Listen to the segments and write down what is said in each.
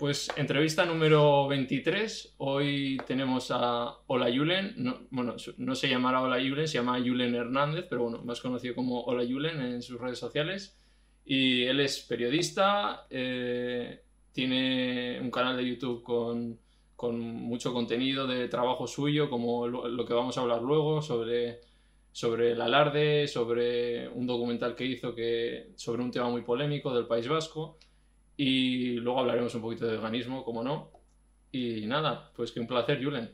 Pues entrevista número 23. Hoy tenemos a Ola Yulen. bueno, no se llamará Ola Yulen, se llama Yulen Hernández, pero bueno, más conocido como Ola Yulen en sus redes sociales. Y él es periodista, eh, tiene un canal de YouTube con, con, mucho contenido de trabajo suyo, como lo, que vamos a hablar luego, sobre, sobre el alarde, sobre un documental que hizo que, sobre un tema muy polémico del País Vasco. Y luego hablaremos un poquito de veganismo, como no. Y nada, pues que un placer, Julen.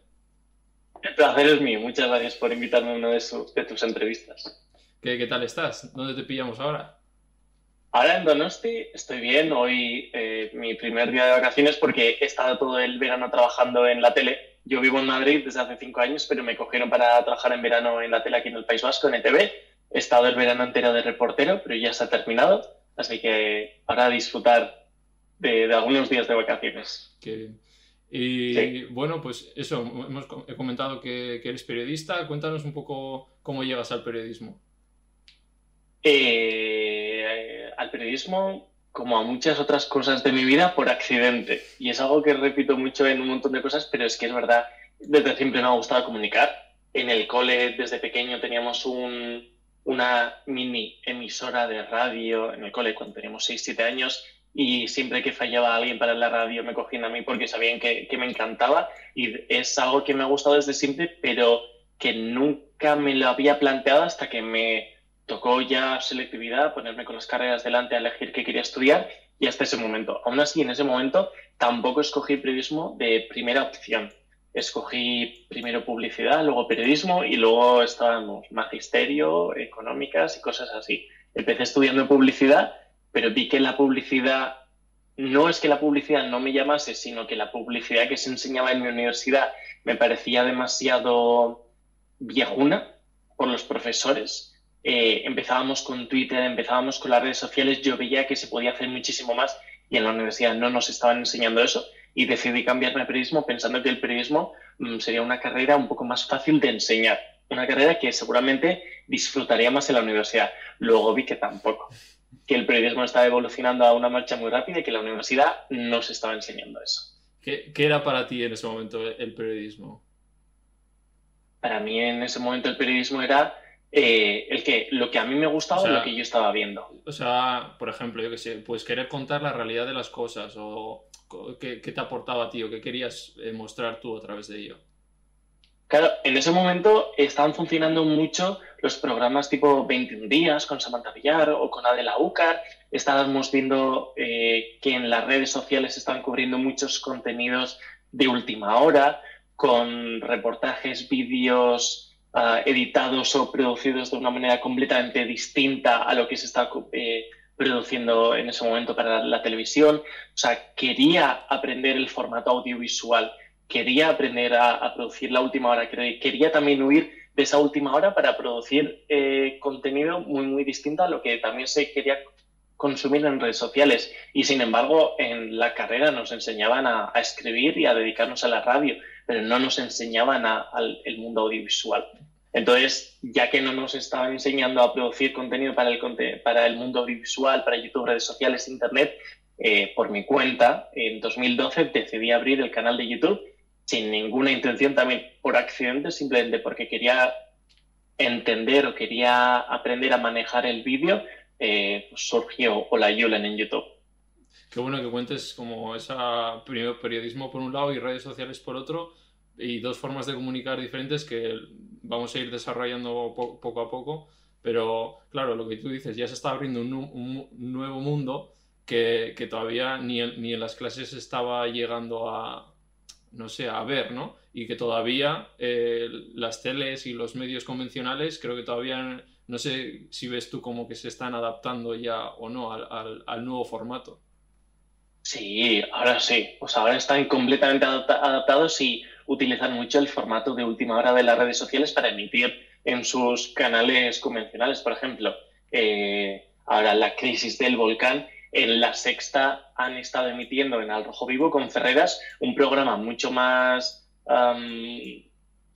El placer es mío. Muchas gracias por invitarme a una de, de tus entrevistas. ¿Qué, ¿Qué, tal estás? ¿Dónde te pillamos ahora? Ahora en Donosti estoy bien. Hoy eh, mi primer día de vacaciones porque he estado todo el verano trabajando en la tele. Yo vivo en Madrid desde hace cinco años, pero me cogieron para trabajar en verano en la tele aquí en el País Vasco, en ETV. He estado el verano entero de reportero, pero ya se ha terminado. Así que ahora a disfrutar de, algunos días de vacaciones. Y bueno, pues eso, hemos, he comentado que, eres periodista. Cuéntanos un poco cómo llegas al periodismo. Eh, al periodismo, como a muchas otras cosas de mi vida, por accidente. Y es algo que repito mucho en un montón de cosas, pero es que es verdad, desde siempre me ha gustado comunicar. En el cole, desde pequeño, teníamos un, una mini emisora de radio en el cole cuando teníamos 6-7 años y siempre que fallaba alguien para la radio me cogían a mí porque sabían que, me encantaba y es algo que me ha gustado desde siempre, pero que nunca me lo había planteado hasta que me tocó ya selectividad, ponerme con las carreras delante a elegir qué quería estudiar y hasta ese momento. Aún así, en ese momento tampoco escogí periodismo de primera opción. Escogí primero publicidad, luego periodismo y luego estábamos magisterio, económicas y cosas así. Empecé estudiando publicidad pero vi que la publicidad, no es que la publicidad no me llamase, sino que la publicidad que se enseñaba en mi universidad me parecía demasiado viejuna por los profesores. Eh, empezábamos con Twitter, empezábamos con las redes sociales, yo veía que se podía hacer muchísimo más y en la universidad no nos estaban enseñando eso y decidí cambiarme a periodismo pensando que el periodismo mm, sería una carrera un poco más fácil de enseñar, una carrera que seguramente disfrutaría más en la universidad. Luego vi que tampoco que el periodismo estaba evolucionando a una marcha muy rápida y que la universidad no se estaba enseñando eso. ¿Qué, era para ti en ese momento el periodismo? Para mí en ese momento el periodismo era eh, el que lo que a mí me gustaba o, lo que yo estaba viendo. O sea, por ejemplo, yo que sé, pues querer contar la realidad de las cosas o qué, qué te aportaba a ti o qué querías eh, mostrar tú a través de ello. Claro, en ese momento estaban funcionando mucho los programas tipo 21 días con Samantha Villar o con Adela Ucar. Estábamos viendo eh, que en las redes sociales están cubriendo muchos contenidos de última hora, con reportajes, vídeos ah, editados o producidos de una manera completamente distinta a lo que se está eh, produciendo en ese momento para la televisión. O sea, quería aprender el formato audiovisual quería aprender a, producir la última hora, quería también huir de esa última hora para producir eh, contenido muy, muy distinto a lo que también se quería consumir en redes sociales. Y sin embargo, en la carrera nos enseñaban a, escribir y a dedicarnos a la radio, pero no nos enseñaban al mundo audiovisual. Entonces, ya que no nos estaban enseñando a producir contenido para el, para el mundo audiovisual, para YouTube, redes sociales, Internet, eh, por mi cuenta, en 2012 decidí abrir el canal de YouTube sin ninguna intención, también por accidente, simplemente porque quería entender o quería aprender a manejar el vídeo, eh, pues surgió Hola Yulen en YouTube. Qué bueno que cuentes como esa primero periodismo por un lado y redes sociales por otro y dos formas de comunicar diferentes que vamos a ir desarrollando poco a poco. Pero claro, lo que tú dices, ya se está abriendo un, nuevo mundo que, que todavía ni, ni en las clases estaba llegando a, no sé, a ver, ¿no? Y que todavía eh, las teles y los medios convencionales creo que todavía, no sé si ves tú como que se están adaptando ya o no al, nuevo formato. Sí, ahora sí. Pues ahora están completamente adaptados y utilizan mucho el formato de última hora de las redes sociales para emitir en sus canales convencionales. Por ejemplo, eh, ahora la crisis del volcán en la sexta han estado emitiendo en Al Rojo Vivo con Ferreras un programa mucho más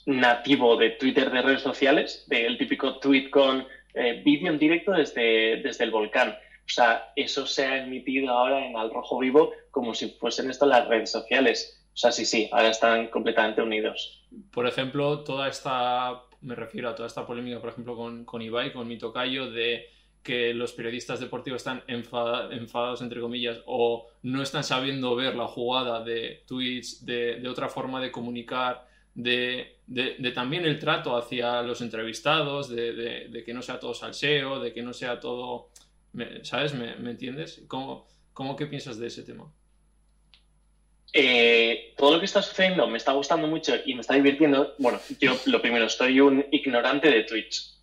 nativo de Twitter, de redes sociales, del típico tweet con eh, vídeo en directo desde, desde el volcán. O sea, eso se ha emitido ahora en Al Rojo Vivo como si fuesen esto las redes sociales. O sea, sí, sí, ahora están completamente unidos. Por ejemplo, toda esta, me refiero a toda esta polémica, por ejemplo, con, con Ibai, con mi tocayo, de que los periodistas deportivos están enfadados, entre comillas, o no están sabiendo ver la jugada de tweets, de, otra forma de comunicar, de, también el trato hacia los entrevistados, de, que no sea todo salseo, de que no sea todo, ¿sabes? ¿Me, entiendes? ¿Cómo, ¿Cómo qué piensas de ese tema? Eh, todo lo que está sucediendo me está gustando mucho y me está divirtiendo. Bueno, yo lo primero, soy un ignorante de Twitch.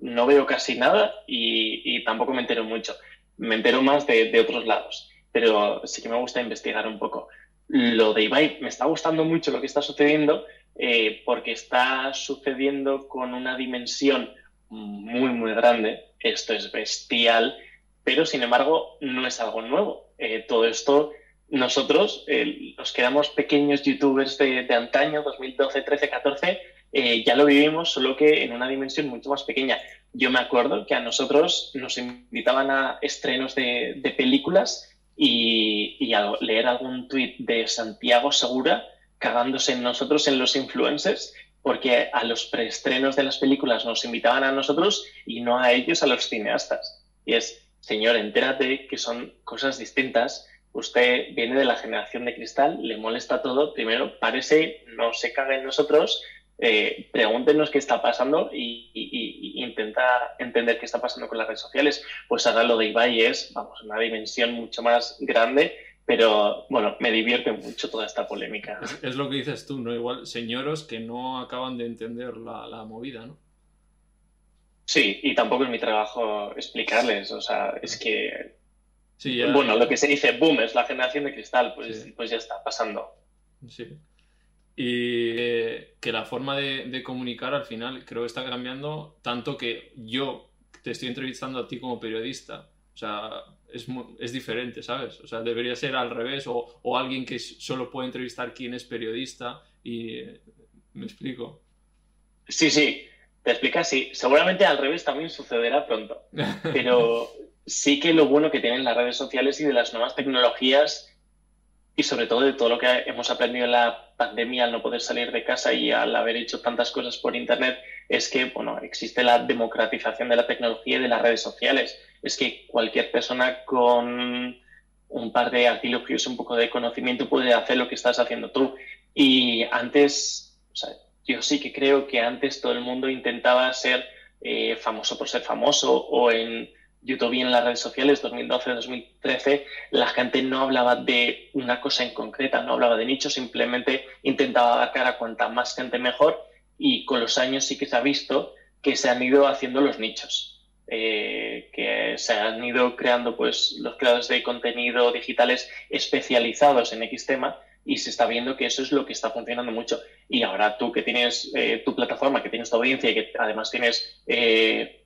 No veo casi nada y, tampoco me entero mucho. Me entero más de, otros lados, pero sí que me gusta investigar un poco. Lo de Ibai, me está gustando mucho lo que está sucediendo eh, porque está sucediendo con una dimensión muy, muy grande. Esto es bestial, pero sin embargo no es algo nuevo. todo esto nosotros, eh, los que éramos pequeños youtubers de, antaño, 2012, 13, 14, ya lo vivimos, solo que en una dimensión mucho más pequeña. Yo me acuerdo que a nosotros nos invitaban a estrenos de, películas y, a leer algún tuit de Santiago Segura cagándose en nosotros, en los influencers, porque a los preestrenos de las películas nos invitaban a nosotros y no a ellos, a los cineastas. Y es, señor, entérate que son cosas distintas usted viene de la generación de cristal, le molesta todo, primero parece, no se caga en nosotros, eh, pregúntenos qué está pasando y, intenta entender qué está pasando con las redes sociales. Pues ahora lo de Ibai es, vamos, una dimensión mucho más grande, pero bueno, me divierte mucho toda esta polémica. Es, lo que dices tú, ¿no? Igual señoros que no acaban de entender la, la movida, ¿no? Sí, y tampoco es mi trabajo explicarles, o sea, es que bueno, lo que se dice boom es la generación de cristal, pues, pues ya está pasando. Sí. Y eh, que la forma de, comunicar al final creo que está cambiando tanto que yo te estoy entrevistando a ti como periodista. O sea, es, es diferente, ¿sabes? O sea, debería ser al revés o, o alguien que solo puede entrevistar quien es periodista y eh, me explico. Sí, sí, te explicas, sí. Seguramente al revés también sucederá pronto. Pero sí que lo bueno que tienen las redes sociales y de las nuevas tecnologías y sobre todo de todo lo que hemos aprendido en la pandemia al no poder salir de casa y al haber hecho tantas cosas por Internet es que, bueno, existe la democratización de la tecnología y de las redes sociales. Es que cualquier persona con un par de artilugios, un poco de conocimiento puede hacer lo que estás haciendo tú. Y antes, o sea, yo sí que creo que antes todo el mundo intentaba ser eh, famoso por ser famoso o en YouTube y en las redes sociales, 2012-2013, la gente no hablaba de una cosa en concreta, no hablaba de nicho, simplemente intentaba abarcar a cuanta más gente mejor y con los años sí que se ha visto que se han ido haciendo los nichos, eh, que se han ido creando pues los creadores de contenido digitales especializados en X tema y se está viendo que eso es lo que está funcionando mucho. Y ahora tú que tienes eh, tu plataforma, que tienes tu audiencia y que además tienes eh,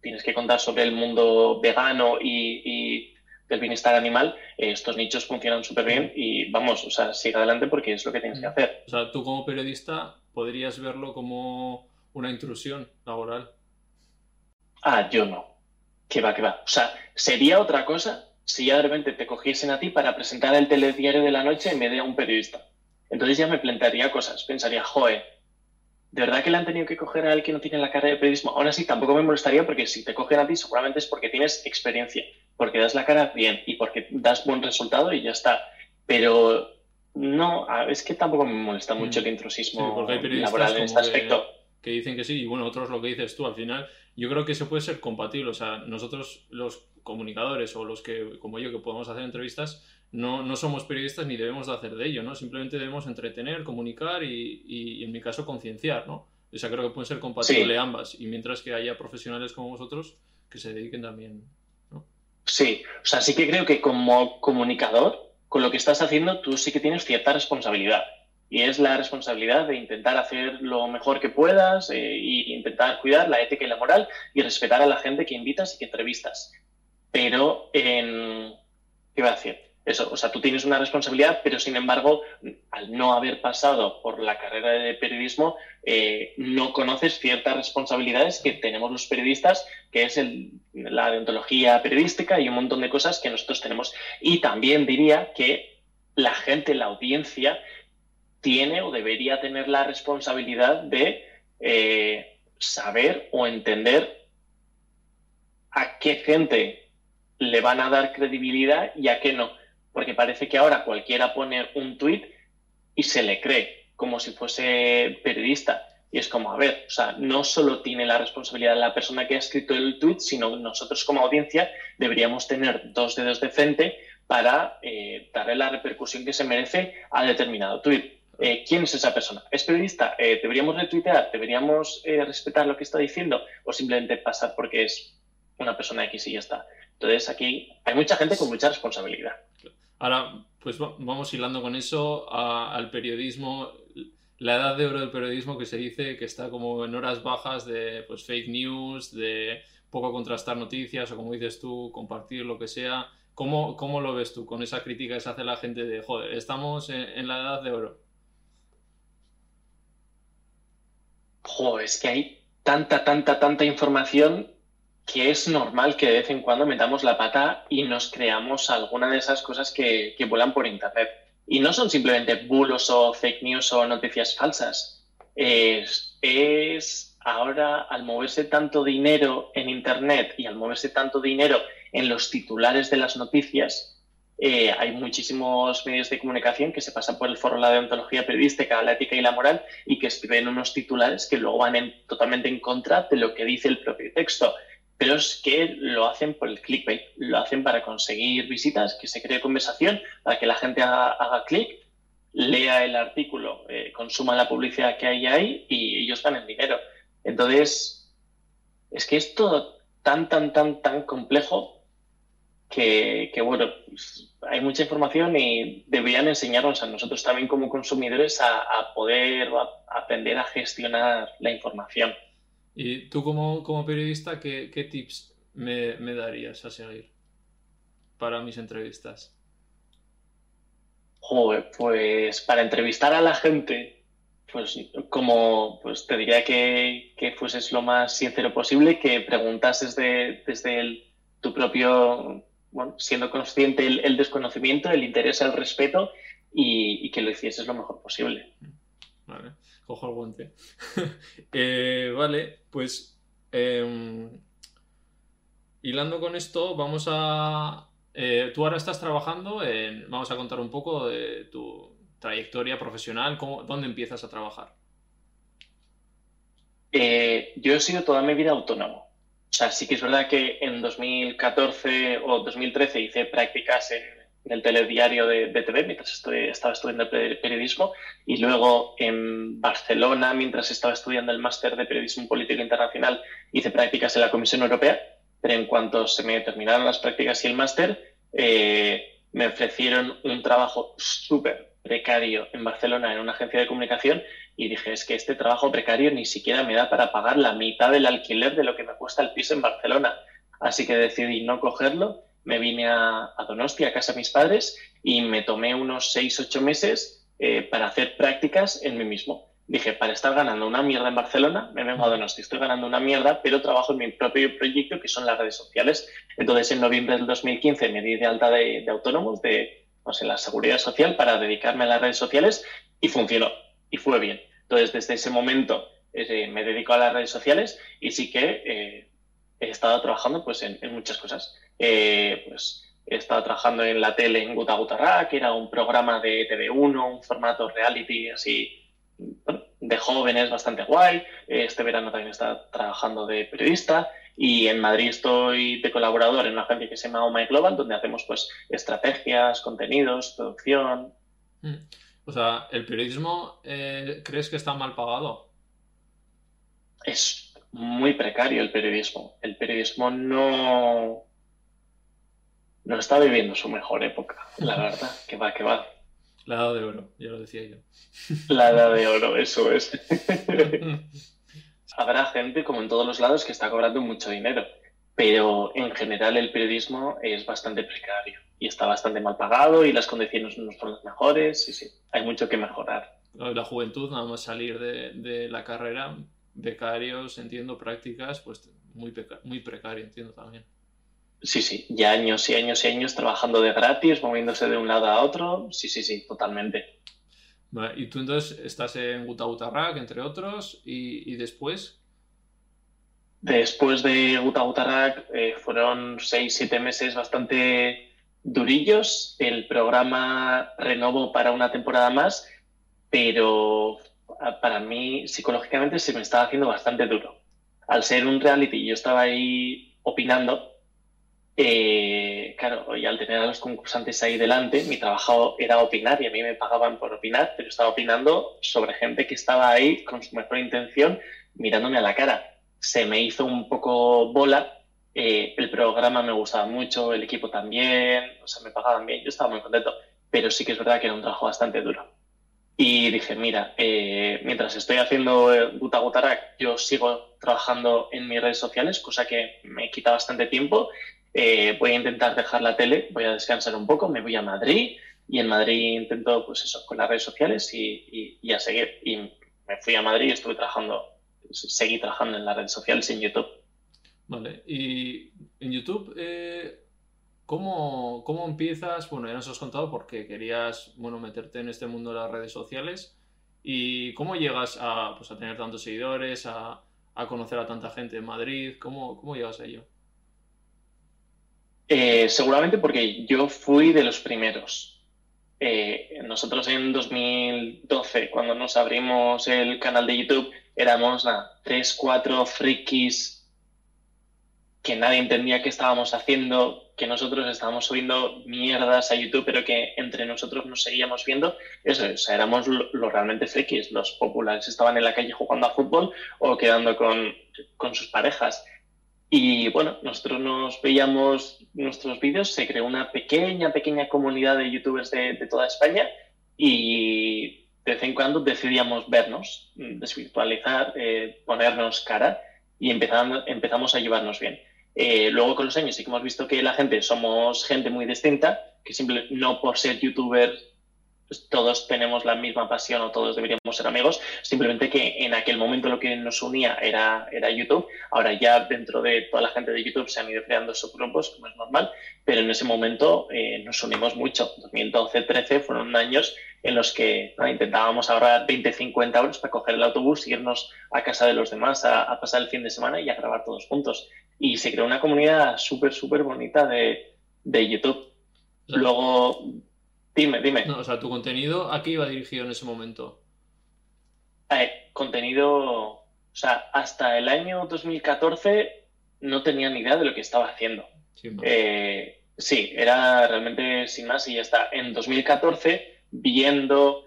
tienes que contar sobre el mundo vegano y, del bienestar animal, eh, estos nichos funcionan súper bien y vamos, o sea, sigue adelante porque es lo que tienes que hacer. O sea, tú como periodista podrías verlo como una intrusión laboral. Ah, yo no. Que va, que va. O sea, sería otra cosa si ya de repente te cogiesen a ti para presentar el telediario de la noche en vez de a un periodista. Entonces ya me plantearía cosas. Pensaría, joe, ¿De verdad que le han tenido que coger a él que no tiene la cara de periodismo? Aún así, tampoco me molestaría porque si te cogen a ti seguramente es porque tienes experiencia, porque das la cara bien y porque das buen resultado y ya está. Pero no, es que tampoco me molesta mucho mm. el intrusismo laboral en este aspecto. Que, dicen que sí, y bueno, otros lo que dices tú, al final, yo creo que eso puede ser compatible. O sea, nosotros los comunicadores o los que, como yo, que podemos hacer entrevistas, no, no somos periodistas ni debemos de hacer de ello, ¿no? Simplemente debemos entretener, comunicar y, y, en mi caso concienciar, ¿no? O sea, creo que pueden ser compatibles ambas y mientras que haya profesionales como vosotros que se dediquen también, ¿no? Sí, o sea, sí que creo que como comunicador, con lo que estás haciendo, tú sí que tienes cierta responsabilidad. Y es la responsabilidad de intentar hacer lo mejor que puedas e intentar cuidar la ética y la moral y respetar a la gente que invitas y que entrevistas. Pero, en... ¿qué va a decir? O sea, tú tienes una responsabilidad, pero sin embargo, al no haber pasado por la carrera de periodismo, eh, no conoces ciertas responsabilidades que tenemos los periodistas, que es la deontología periodística y un montón de cosas que nosotros tenemos. Y también diría que la gente, la audiencia, tiene o debería tener la responsabilidad de eh, saber o entender a qué gente le van a dar credibilidad y a qué no porque parece que ahora cualquiera pone un tuit y se le cree como si fuese periodista. Y es como, a ver, o sea, no solo tiene la responsabilidad la persona que ha escrito el tuit, sino nosotros como audiencia deberíamos tener dos dedos de frente para eh, darle la repercusión que se merece a determinado tuit. Eh, ¿Quién es esa persona? ¿Es periodista? Eh, ¿Deberíamos retuitear? ¿Deberíamos respetar lo que está diciendo? ¿O simplemente pasar porque es una persona X y ya está? Entonces aquí hay mucha gente con mucha responsabilidad. Ahora, pues vamos hilando con eso al periodismo, la edad de oro del periodismo que se dice que está como en horas bajas de pues, fake news, de poco contrastar noticias o como dices tú, compartir lo que sea. ¿Cómo, cómo lo ves tú con esa crítica que se hace la gente de, joder, estamos en, la edad de oro? Joder, es que hay tanta, tanta, tanta información que es normal que de vez en cuando metamos la pata y nos creamos alguna de esas cosas que, vuelan por Internet. Y no son simplemente bulos o fake news o noticias falsas. Es, es ahora al moverse tanto dinero en Internet y al moverse tanto dinero en los titulares de las noticias, eh, hay muchísimos medios de comunicación que se pasan por el foro de la deontología periodística, la ética y la moral y que escriben unos titulares que luego van totalmente en contra de lo que dice el propio texto pero es que lo hacen por el clickbait, lo hacen para conseguir visitas, que se cree conversación, para que la gente haga, clic, lea el artículo, eh, consuma la publicidad que hay ahí y ellos ganen dinero. Entonces, es que es todo tan, tan, tan, tan complejo que, bueno, pues, hay mucha información y deberían enseñarnos a nosotros también como consumidores a, poder aprender a gestionar la información. Y tú como, como periodista, ¿qué, tips me, darías a seguir para mis entrevistas? Joder, pues para entrevistar a la gente, pues como pues te diría que, fueses lo más sincero posible, que preguntases desde tu propio, bueno, siendo consciente el, desconocimiento, el interés, el respeto y, y, que lo hicieses lo mejor posible. Vale cojo el guante. Eh, vale, pues em, hilando con esto, vamos a... Eh, tú ahora estás trabajando en... Vamos a contar un poco de tu trayectoria profesional, cómo, ¿dónde empiezas a trabajar? Eh, yo he sido toda mi vida autónomo. O sea, sí que es verdad que en 2014 o 2013 hice prácticas en del telediario de BTV mientras estaba estudiando periodismo. Y luego en Barcelona mientras estaba estudiando el máster de periodismo político internacional hice prácticas en la Comisión Europea pero en cuanto se me terminaron las prácticas y el máster eh, me ofrecieron un trabajo súper precario en Barcelona en una agencia de comunicación y dije es que este trabajo precario ni siquiera me da para pagar la mitad del alquiler de lo que me cuesta el piso en Barcelona así que decidí no cogerlo me vine a, Donosti, a casa de mis padres, y me tomé unos 6-8 meses eh, para hacer prácticas en mí mismo. Dije, para estar ganando una mierda en Barcelona, me vengo a Donosti, estoy ganando una mierda, pero trabajo en mi propio proyecto, que son las redes sociales. Entonces, en noviembre del 2015 me di de alta de, autónomos, de la seguridad social, para dedicarme a las redes sociales, y funcionó, y fue bien. Entonces, desde ese momento eh, me dedico a las redes sociales y sí que eh, he estado trabajando pues, en muchas cosas. Eh, pues he estado trabajando en la tele en Guta Gutarra, que era un programa de TV1, un formato reality así de jóvenes bastante guay. Este verano también está trabajando de periodista y en Madrid estoy de colaborador en una agencia que se llama Oh My Global, donde hacemos pues estrategias, contenidos, producción. Mm. O sea, ¿el periodismo eh, crees que está mal pagado? Es muy precario el periodismo. El periodismo no, no está viviendo su mejor época, la verdad, que va, que va. La edad de oro, ya lo decía yo. La edad de oro, eso es. Habrá gente, como en todos los lados, que está cobrando mucho dinero. pero en general el periodismo es bastante precario y está bastante mal pagado y las condiciones no son las mejores. Sí, sí, hay mucho que mejorar. La juventud, nada más salir de, de la carrera, becarios, entiendo, prácticas, pues muy, muy precario, entiendo también. Sí, sí, ya años y años y años trabajando de gratis, moviéndose de un lado a otro. Sí, sí, sí, totalmente. y tú entonces estás en Guta Rack, entre otros, y, y después, Después de Guta Guta Rack eh, fueron seis, siete meses bastante durillos. El programa renovó para una temporada más, pero para mí psicológicamente se me estaba haciendo bastante duro. Al ser un reality, yo estaba ahí opinando. Eh, claro, y al tener a los concursantes ahí delante, mi trabajo era opinar y a mí me pagaban por opinar, pero estaba opinando sobre gente que estaba ahí con su mejor intención mirándome a la cara se me hizo un poco bola. Eh, el programa me gustaba mucho, el equipo también, o sea, me pagaban bien, yo estaba muy contento, pero sí que es verdad que era un trabajo bastante duro. Y dije, mira, eh, mientras estoy haciendo Guta Gutarak, yo sigo trabajando en mis redes sociales, cosa que me quita bastante tiempo. Eh, voy a intentar dejar la tele, voy a descansar un poco, me voy a Madrid y en Madrid intento, pues eso, con las redes sociales y, a seguir. Y me fui a Madrid y estuve trabajando seguí trabajando en las redes sociales y en YouTube. Vale, y en YouTube, eh, ¿cómo, ¿cómo, empiezas? Bueno, ya nos has contado porque querías bueno, meterte en este mundo de las redes sociales. ¿Y cómo llegas a, pues, a tener tantos seguidores, a, a, conocer a tanta gente en Madrid? ¿Cómo, cómo llegas a ello? Eh, seguramente porque yo fui de los primeros. Eh, nosotros en 2012, cuando nos abrimos el canal de YouTube, éramos nada, tres, cuatro frikis que nadie entendía qué estábamos haciendo, que nosotros estábamos subiendo mierdas a YouTube, pero que entre nosotros nos seguíamos viendo. Eso, o sea, éramos los realmente frikis, los populares estaban en la calle jugando a fútbol o quedando con, con sus parejas. Y bueno, nosotros nos veíamos nuestros vídeos, se creó una pequeña, pequeña comunidad de youtubers de, toda España y de vez en cuando decidíamos vernos, mm, desvirtualizar, eh, ponernos cara y empezamos, a llevarnos bien. Eh, luego con los años sí que hemos visto que la gente somos gente muy distinta, que simple, no por ser youtuber todos tenemos la misma pasión o todos deberíamos ser amigos, simplemente que en aquel momento lo que nos unía era, era YouTube, ahora ya dentro de toda la gente de YouTube se han ido creando subgrupos, como es normal, pero en ese momento eh, nos unimos mucho. 2012-13 fueron años en los que intentábamos ahorrar 20-50 euros para coger el autobús, irnos a casa de los demás a, pasar el fin de semana y a grabar todos juntos. Y se creó una comunidad súper, súper bonita de, de YouTube. Luego, dime, dime. o sea, tu contenido, ¿a qué iba dirigido en ese momento? Eh, contenido, o sea, hasta el año 2014 no tenía ni idea de lo que estaba haciendo. Sí, eh, sí, era realmente sin más y ya está. En 2014 viendo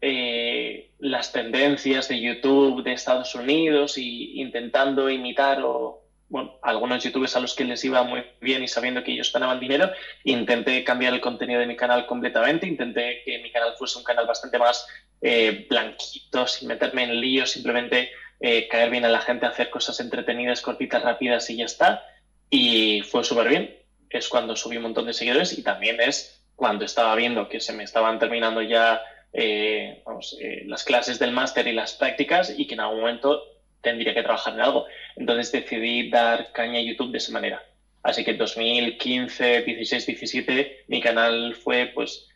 eh, las tendencias de YouTube de Estados Unidos y intentando imitar o, bueno, algunos youtubers a los que les iba muy bien y sabiendo que ellos ganaban dinero, intenté cambiar el contenido de mi canal completamente, intenté que mi canal fuese un canal bastante más eh, blanquito, sin meterme en líos, simplemente eh, caer bien a la gente, hacer cosas entretenidas, cortitas, rápidas y ya está. Y fue súper bien. Es cuando subí un montón de seguidores y también es cuando estaba viendo que se me estaban terminando ya eh, eh, las clases del máster y las prácticas y que en algún momento tendría que trabajar en algo. Entonces decidí dar caña a YouTube de esa manera. Así que en 2015, 16, 17 mi canal fue pues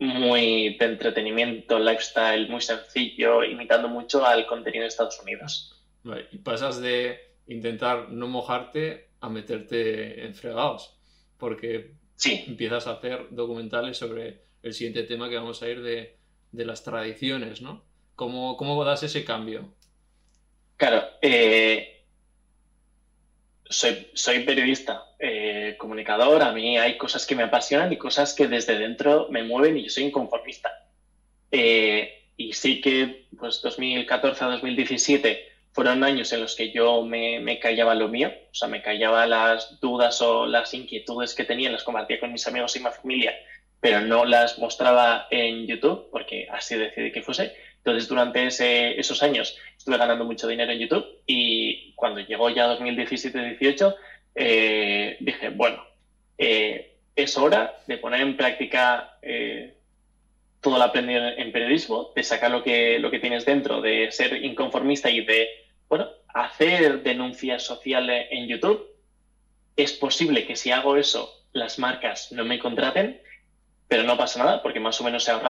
muy de entretenimiento, lifestyle, muy sencillo, imitando mucho al contenido de Estados Unidos. Y pasas de intentar no mojarte a meterte en fregados, porque sí. empiezas a hacer documentales sobre el siguiente tema que vamos a ir de, las tradiciones, ¿no? ¿Cómo, ¿Cómo, das ese cambio? Claro, eh, soy, soy, periodista, eh, comunicador, a mí hay cosas que me apasionan y cosas que desde dentro me mueven y yo soy inconformista. Eh, y sí que, pues 2014 a 2017 fueron años en los que yo me, callaba lo mío, o sea, me callaba las dudas o las inquietudes que tenía, las compartía con mis amigos y mi familia, pero no las mostraba en YouTube, porque así decidí que fuese. Entonces, durante esos años estuve ganando mucho dinero en YouTube y cuando llegó ya 2017-18, eh, dije, bueno, eh, es hora de poner en práctica eh, todo lo aprendido en periodismo, de sacar lo que, lo que tienes dentro, de ser inconformista y de, bueno, hacer denuncias sociales en YouTube. Es posible que si hago eso, las marcas no me contraten, pero no pasa nada porque más o menos se ahorra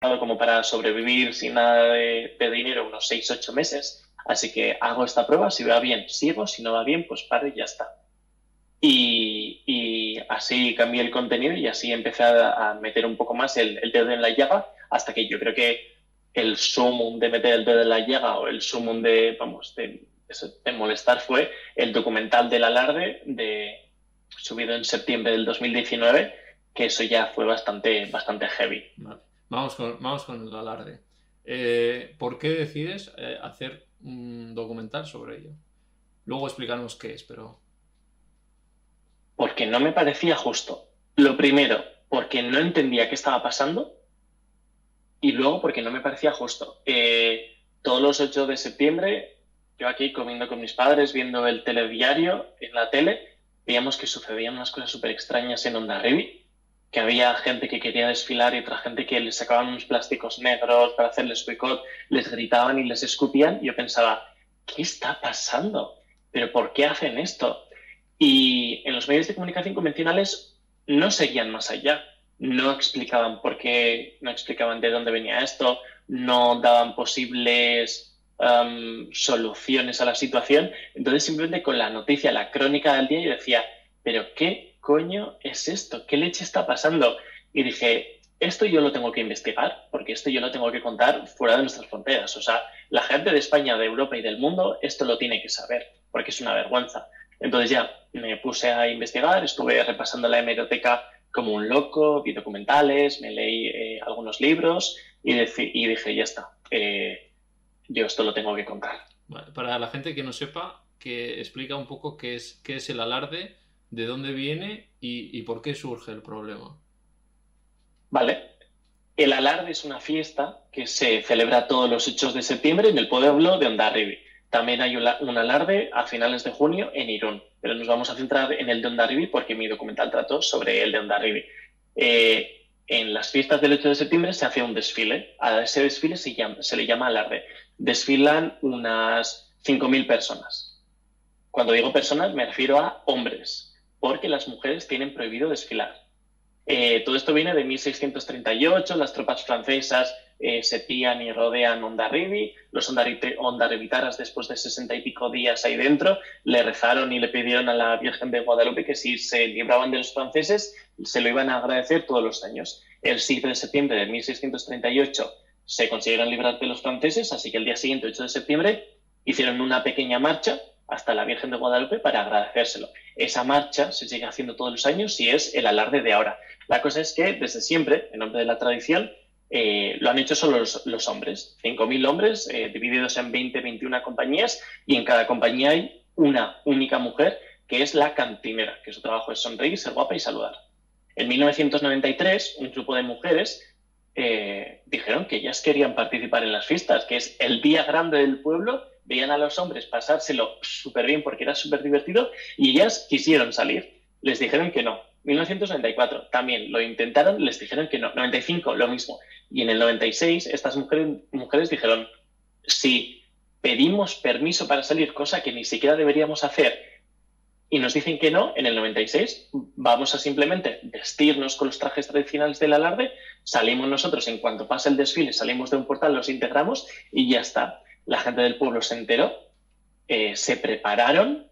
Como para sobrevivir sin nada de, dinero unos 6-8 meses. Así que hago esta prueba, si va bien, sigo, si no va bien, pues paro y ya está. Y, así cambié el contenido y así empecé a, meter un poco más el, dedo en la llaga hasta que yo creo que el sumum de meter el dedo en la llaga o el sumum de, vamos, de, molestar fue el documental del alarde de, subido en septiembre del 2019, que eso ya fue bastante, bastante heavy. Vamos con, vamos con el alarde. Eh, ¿Por qué decides eh, hacer un documental sobre ello? Luego explicarnos qué es, pero... Porque no me parecía justo. Lo primero, porque no entendía qué estaba pasando. Y luego porque no me parecía justo. Eh, todos los 8 de septiembre, yo aquí comiendo con mis padres, viendo el telediario en la tele, veíamos que sucedían unas cosas súper extrañas en Onda Revi que había gente que quería desfilar y otra gente que les sacaban unos plásticos negros para hacerles boicot, les gritaban y les escupían. Yo pensaba, ¿qué está pasando? ¿Pero por qué hacen esto? Y en los medios de comunicación convencionales no seguían más allá. No explicaban por qué, no explicaban de dónde venía esto, no daban posibles um, soluciones a la situación. Entonces simplemente con la noticia, la crónica del día, yo decía, ¿pero qué coño es esto? ¿Qué leche está pasando? Y dije, esto yo lo tengo que investigar, porque esto yo lo tengo que contar fuera de nuestras fronteras. O sea, la gente de España, de Europa y del mundo, esto lo tiene que saber, porque es una vergüenza. Entonces ya me puse a investigar, estuve repasando la hemeroteca como un loco, vi documentales, me leí eh, algunos libros y, y, dije, ya está, eh, yo esto lo tengo que contar. para la gente que no sepa, que explica un poco qué es, qué es el alarde de dónde viene y, por qué surge el problema. Vale. El alarde es una fiesta que se celebra todos los 8 de septiembre en el pueblo de Ondarribi. También hay un alarde a finales de junio en Irún, pero nos vamos a centrar en el de Ondarribi porque mi documental trató sobre el de Ondarribi. Eh, en las fiestas del 8 de septiembre se hace un desfile. A ese desfile se, se le llama alarde. Desfilan unas 5.000 personas. Cuando digo personas me refiero a hombres, porque las mujeres tienen prohibido desfilar. Eh, todo esto viene de 1638, las tropas francesas eh, se pían y rodean Ondarribi, los ondarribitaras después de sesenta y pico días ahí dentro le rezaron y le pidieron a la Virgen de Guadalupe que si se libraban de los franceses se lo iban a agradecer todos los años. El 7 de septiembre de 1638 se consiguieron librar de los franceses, así que el día siguiente, 8 de septiembre, hicieron una pequeña marcha hasta la Virgen de Guadalupe para agradecérselo. Esa marcha se sigue haciendo todos los años y es el alarde de ahora. La cosa es que desde siempre, en nombre de la tradición, eh, lo han hecho solo los, hombres. 5.000 hombres eh, divididos en 20, 21 compañías y en cada compañía hay una única mujer que es la cantinera, que su trabajo es sonreír, ser guapa y saludar. En 1993, un grupo de mujeres eh, dijeron que ellas querían participar en las fiestas, que es el día grande del pueblo veían a los hombres pasárselo súper bien porque era súper divertido y ellas quisieron salir. Les dijeron que no. 1994 también lo intentaron, les dijeron que no. 95 lo mismo. Y en el 96 estas mujeres, mujeres dijeron, si pedimos permiso para salir, cosa que ni siquiera deberíamos hacer, y nos dicen que no, en el 96 vamos a simplemente vestirnos con los trajes tradicionales del alarde, salimos nosotros en cuanto pasa el desfile, salimos de un portal, los integramos y ya está la gente del pueblo se enteró, eh, se prepararon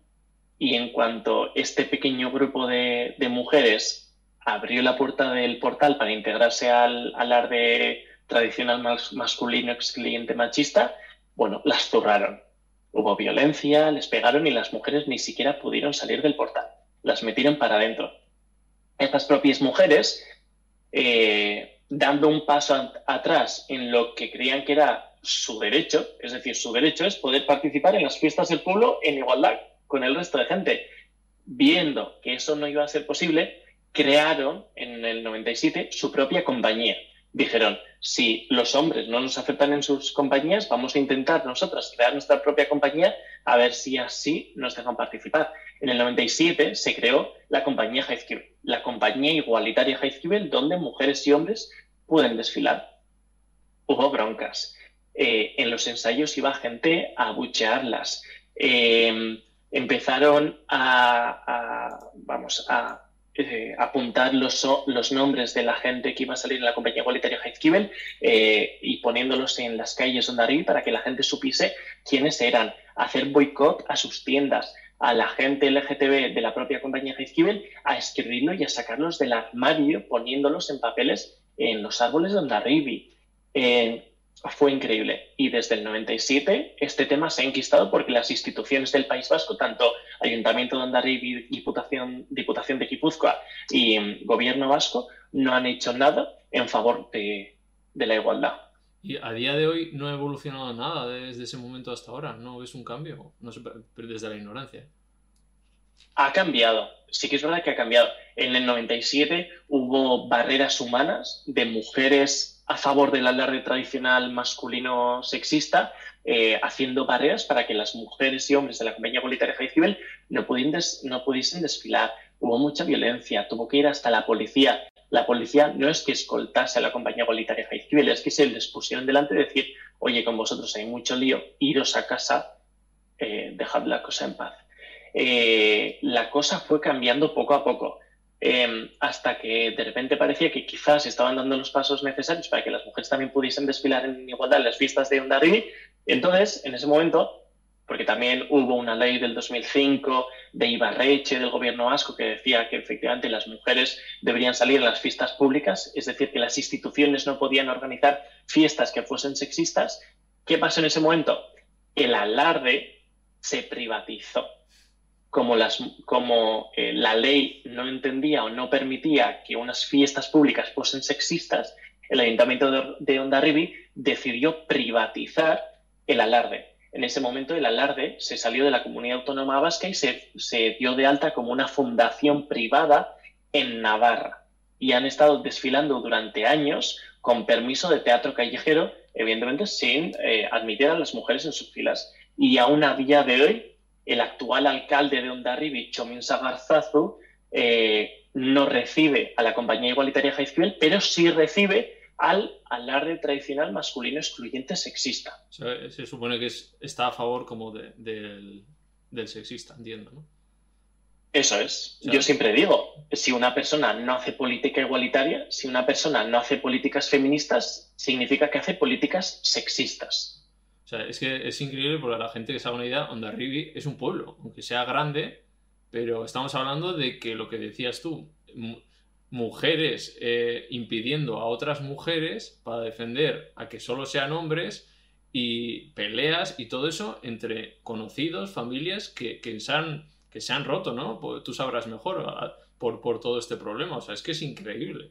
y en cuanto este pequeño grupo de, mujeres abrió la puerta del portal para integrarse al alarde tradicional masculino excluyente machista, bueno, las zurraron. Hubo violencia, les pegaron y las mujeres ni siquiera pudieron salir del portal. las metieron para adentro. Estas propias mujeres, eh, dando un paso atrás en lo que creían que era su derecho, es decir, su derecho es poder participar en las fiestas del pueblo en igualdad con el resto de gente. Viendo que eso no iba a ser posible, crearon en el 97 su propia compañía. Dijeron, si los hombres no nos aceptan en sus compañías, vamos a intentar nosotras crear nuestra propia compañía a ver si así nos dejan participar. En el 97 se creó la compañía Heizkibel, la compañía igualitaria Heizkibel, donde mujeres y hombres pueden desfilar. Hubo broncas. Eh, en los ensayos iba gente a buchearlas. Eh, empezaron a, vamos, a eh, apuntar los, nombres de la gente que iba a salir en la compañía igualitaria Heizkibel y poniéndolos en las calles donde arriba para que la gente supiese quiénes eran, hacer boicot a sus tiendas, a la gente LGTB de la propia compañía Heizkibel, a escribirlo y a sacarlos del armario poniéndolos en papeles en los árboles de Ondarribi. Eh, fue increíble. Y desde el 97 este tema se ha enquistado porque las instituciones del País Vasco, tanto Ayuntamiento de Ondarribi, Diputación, Diputación de Guipúzcoa y mm, Gobierno Vasco, no han hecho nada en favor de, la igualdad. Y a día de hoy no ha evolucionado nada desde ese momento hasta ahora. ¿No es un cambio? No sé, desde la ignorancia. Ha cambiado. Sí que es verdad que ha cambiado. En el 97 hubo barreras humanas de mujeres a favor del alarde tradicional masculino sexista, eh, haciendo barreras para que las mujeres y hombres de la compañía igualitaria Heizkibel no, no pudiesen desfilar. Hubo mucha violencia, tuvo que ir hasta la policía. La policía no es que escoltase a la compañía igualitaria Heizkibel, es que se les pusieron delante de decir, oye, con vosotros hay mucho lío, iros a casa, eh, dejad la cosa en paz. Eh, la cosa fue cambiando poco a poco. Em, hasta que de repente parecía que quizás estaban dando los pasos necesarios para que las mujeres también pudiesen desfilar en igualdad en las fiestas de Ondarribi. Entonces, en ese momento, porque también hubo una ley del 2005 de Ibarreche, del gobierno vasco, que decía que efectivamente las mujeres deberían salir a las fiestas públicas, es decir, que las instituciones no podían organizar fiestas que fuesen sexistas. ¿Qué pasó en ese momento? El alarde se privatizó como, las, como eh, la ley no entendía o no permitía que unas fiestas públicas fuesen sexistas, el ayuntamiento de, de Ondarribi decidió privatizar el alarde. En ese momento el alarde se salió de la comunidad autónoma vasca y se, se dio de alta como una fundación privada en Navarra. Y han estado desfilando durante años con permiso de teatro callejero, evidentemente sin eh, admitir a las mujeres en sus filas. Y aún a día de hoy el actual alcalde de Ondarribi, Chomin Sagarzazu, eh, no recibe a la compañía igualitaria Jaizkibel, pero sí recibe al alarde tradicional masculino excluyente sexista. se supone que está a favor como del, sexista, entiendo, ¿no? Eso es. Yo siempre digo, si una persona no hace política igualitaria, si una persona no hace políticas feministas, significa que hace políticas sexistas. O sea, es que es increíble porque la gente que se una idea, Ondarribi es un pueblo, aunque sea grande, pero estamos hablando de que lo que decías tú, mujeres eh, impidiendo a otras mujeres para defender a que solo sean hombres y peleas y todo eso entre conocidos, familias que, que, se, han, que se han roto, ¿no? Pues tú sabrás mejor por, por todo este problema. O sea, es que es increíble.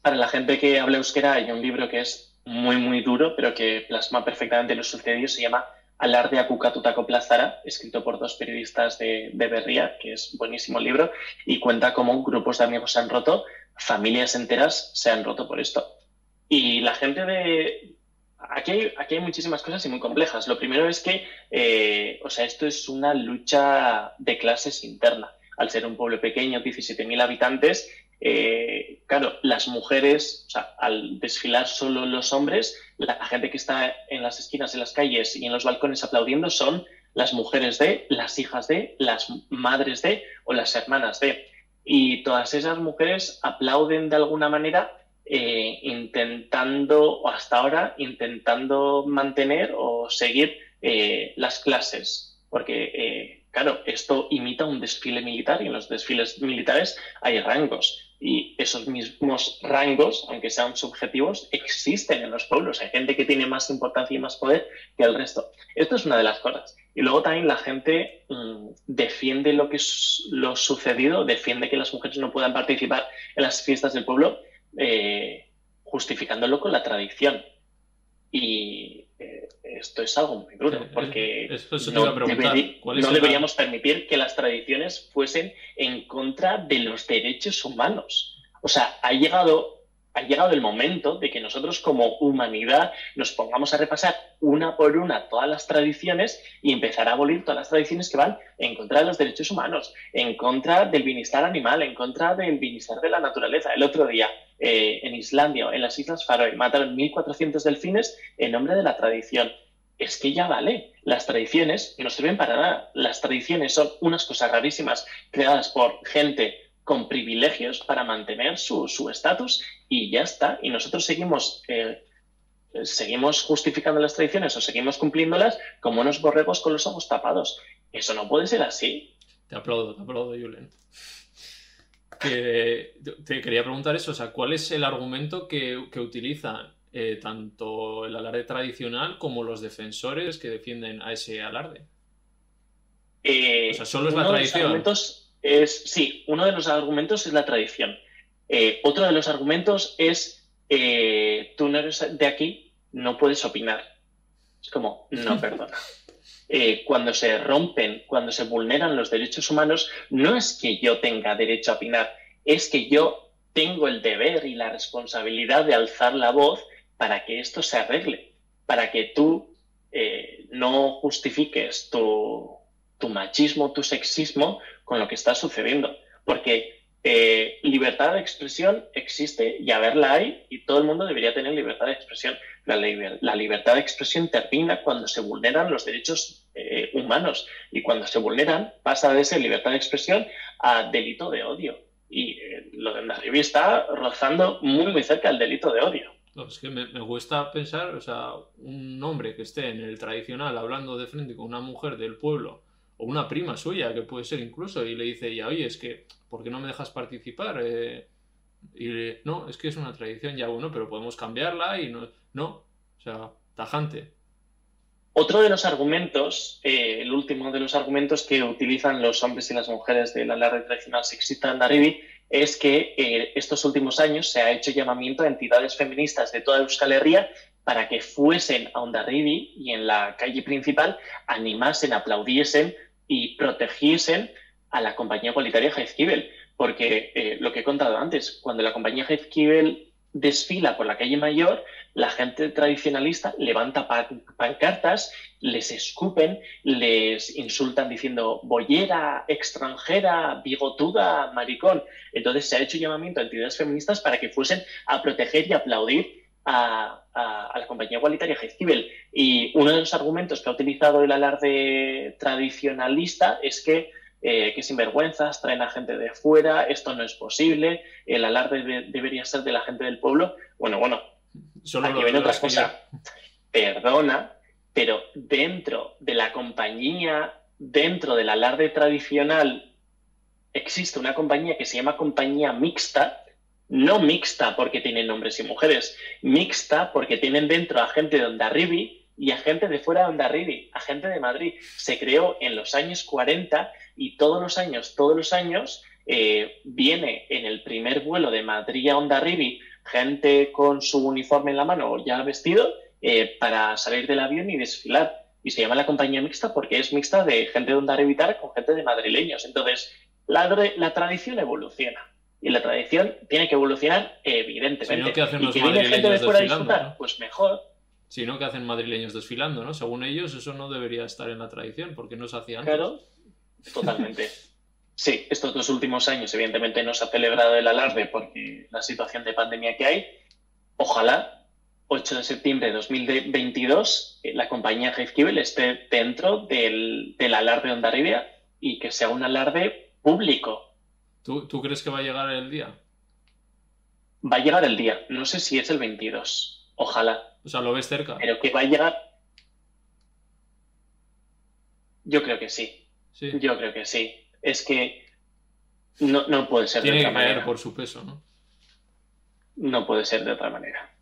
Para la gente que habla euskera hay un libro que es muy, muy duro, pero que plasma perfectamente lo sucedido. Se llama Alarde Akukatutako Plazara, escrito por dos periodistas de, de Berría, que es buenísimo libro, y cuenta cómo grupos de amigos se han roto, familias enteras se han roto por esto. Y la gente de... Aquí hay, aquí hay muchísimas cosas y muy complejas. Lo primero es que, eh, o sea, esto es una lucha de clases interna. Al ser un pueblo pequeño, 17.000 habitantes, eh, claro, las mujeres, o sea, al desfilar solo los hombres, la gente que está en las esquinas de las calles y en los balcones aplaudiendo son las mujeres de, las hijas de, las madres de o las hermanas de. Y todas esas mujeres aplauden de alguna manera eh, intentando, o hasta ahora, intentando mantener o seguir eh, las clases. Porque, claro, esto imita un desfile militar y en los desfiles militares hay rangos Y esos mismos rangos, aunque sean subjetivos, existen en los pueblos. Hay gente que tiene más importancia y más poder que el resto. Esto es una de las cosas. Y luego también la gente mm, defiende lo que es lo sucedido, defiende que las mujeres no puedan participar en las fiestas del pueblo, eh, justificándolo con la tradición. Y esto es algo muy duro, porque no, deberíamos permitir que las tradiciones fuesen en contra de los derechos humanos. O sea, ha llegado ha llegado el momento de que nosotros como humanidad nos pongamos a repasar una por una todas las tradiciones y empezar a abolir todas las tradiciones que van en contra de los derechos humanos, en contra del bienestar animal, en contra del bienestar de la naturaleza. El otro día eh, en Islandia, en las Islas Faroe, mataron 1.400 delfines en nombre de la tradición. Es que ya vale, las tradiciones no sirven para nada. Las tradiciones son unas cosas rarísimas creadas por gente con privilegios para mantener su estatus y ya está. Y nosotros seguimos, eh, seguimos justificando las tradiciones o seguimos cumpliéndolas como unos borregos con los ojos tapados. Eso no puede ser así. Te aplaudo, te aplaudo, Julen. Que, te quería preguntar eso, o sea, ¿cuál es el argumento que, que utilizan eh, tanto el alarde tradicional como los defensores que defienden a ese alarde? Eh, o sea, solo es la tradición. Es, sí, uno de los argumentos es la tradición. Eh, otro de los argumentos es, eh, tú no eres de aquí, no puedes opinar. Es como, no, perdona. Eh, cuando se rompen, cuando se vulneran los derechos humanos, no es que yo tenga derecho a opinar, es que yo tengo el deber y la responsabilidad de alzar la voz para que esto se arregle, para que tú no justifiques tu, tu machismo, tu sexismo con lo que está sucediendo. Porque eh, libertad de expresión existe y a verla hay y todo el mundo debería tener libertad de expresión. La, libertad de expresión termina cuando se vulneran los derechos eh, humanos y cuando se vulneran pasa de ser libertad de expresión a delito de odio. Y eh, lo de Andarivi está rozando muy, muy cerca del delito de odio. es que me, me, gusta pensar, o sea, un hombre que esté en el tradicional hablando de frente con una mujer del pueblo o una prima suya, que puede ser incluso, y le dice ya, oye, es que, ¿por qué no me dejas participar? Eh, y le, no, es que es una tradición, ya bueno, pero podemos cambiarla y no, no, o sea, tajante. Otro de los argumentos, eh, el último de los argumentos que utilizan los hombres y las mujeres de la alarde tradicional sexista Andarivi es que eh, estos últimos años se ha hecho llamamiento a entidades feministas de toda Euskal Herria para que fuesen a Ondarribi y en la calle principal animasen, aplaudiesen y protegiesen a la compañía igualitaria Heizkibel. Porque eh, lo que he contado antes, cuando la compañía Heizkibel desfila por la calle mayor, la gente tradicionalista levanta pancartas, les escupen, les insultan diciendo boyera, extranjera, bigotuda, maricón. Entonces se ha hecho llamamiento a entidades feministas para que fuesen a proteger y aplaudir a, la compañía igualitaria Heizkibel. Y uno de los argumentos que ha utilizado el alarde tradicionalista es que, eh, que sinvergüenzas traen a gente de fuera, esto no es posible, el alarde debería ser de la gente del pueblo. Bueno, bueno, Solo aquí viene otra cosa. Perdona, pero dentro de la compañía, dentro del alarde tradicional, existe una compañía que se llama compañía mixta, no mixta porque tienen hombres y mujeres, mixta porque tienen dentro a gente de Ondarribi y a gente de fuera de Ondarribi, a gente de Madrid. Se creó en los años 40 y todos los años, todos los años, eh, viene en el primer vuelo de Madrid a Ondarribi gente con su uniforme en la mano ya vestido eh, para salir del avión y desfilar. Y se llama la compañía mixta porque es mixta de gente de Ondarribi con gente de madrileños. Entonces, la tradición evoluciona y la tradición tiene que evolucionar evidentemente. Si que hacen los madrileños desfilando, pues mejor. Si no, que hacen madrileños desfilando, ¿no? Según ellos, eso no debería estar en la tradición, porque no se hacía antes. Claro, totalmente. Sí, estos dos últimos años, evidentemente, no se ha celebrado el alarde porque la situación de pandemia que hay. Ojalá, 8 de septiembre de 2022, eh, la compañía Heizkibel esté dentro del, del alarde de Ondarribia y que sea un alarde público, ¿Tú, crees que va a llegar el día? Va a llegar el día. No sé si es el 22. Ojalá. O sea, lo ves cerca. Pero que va a llegar. Yo creo que sí. Yo creo que sí. Es que No, no puede ser Tiene de que otra caer manera. por su peso, ¿no? No puede ser de otra manera.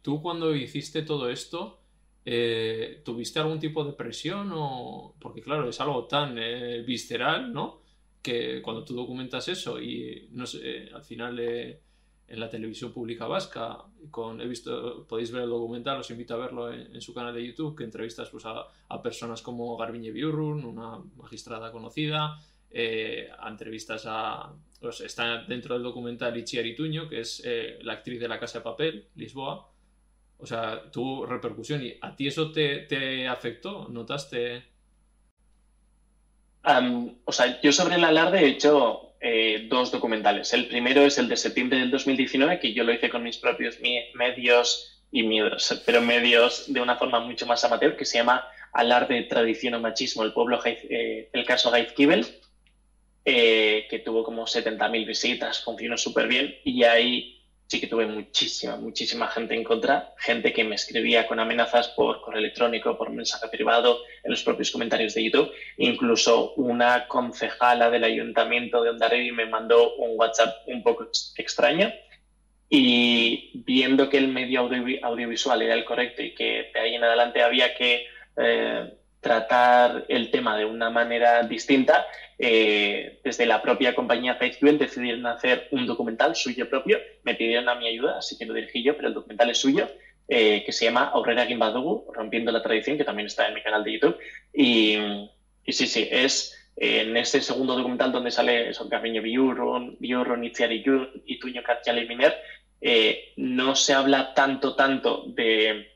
¿Tú cuando hiciste todo esto, eh, tuviste algún tipo de presión o...? Porque claro, es algo tan eh, visceral, ¿no? Que cuando tú documentas eso y, no sé, al final eh, en la televisión pública vasca, con, he visto, podéis ver el documental, os invito a verlo en, en su canal de YouTube, que entrevistas pues, a, a personas como Garbiñe Biurrun, una magistrada conocida, eh, a entrevistas a... pues, está dentro del documental Itziar Ituño, que es eh, la actriz de La Casa de Papel, Lisboa, o sea, tuvo repercusión. ¿Y a ti eso te, te afectó? ¿Notaste? Am, o sea, yo sobre el alarde he hecho eh, dos documentales. El primero es el de septiembre del 2019, que yo lo hice con mis propios medios y miedos, pero medios de una forma mucho más amateur, que se llama Alarde, Tradición o Machismo, el pueblo, eh, el caso Gaizkibel, eh, que tuvo como 70.000 visitas, funcionó súper bien y ahí sí que tuve muchísima, muchísima gente en contra, gente que me escribía con amenazas por correo electrónico, por mensaje privado, en los propios comentarios de YouTube. Incluso una concejala del ayuntamiento de Ondarribi me mandó un WhatsApp un poco ex- extraño y viendo que el medio audiovi- audiovisual era el correcto y que de ahí en adelante había que eh, tratar el tema de una manera distinta, eh, desde la propia compañía Facebook decidieron hacer un documental suyo propio, me pidieron a mi ayuda, así que lo dirigí yo, pero el documental es suyo, eh, que se llama Aurrera Gimbadugu, Rompiendo la Tradición, que también está en mi canal de YouTube. Y, y sí, sí, es eh, en este segundo documental donde sale eso, Carmiño Biurron, Biurron, y Ituño Cartial y Miner, eh, no se habla tanto, tanto de,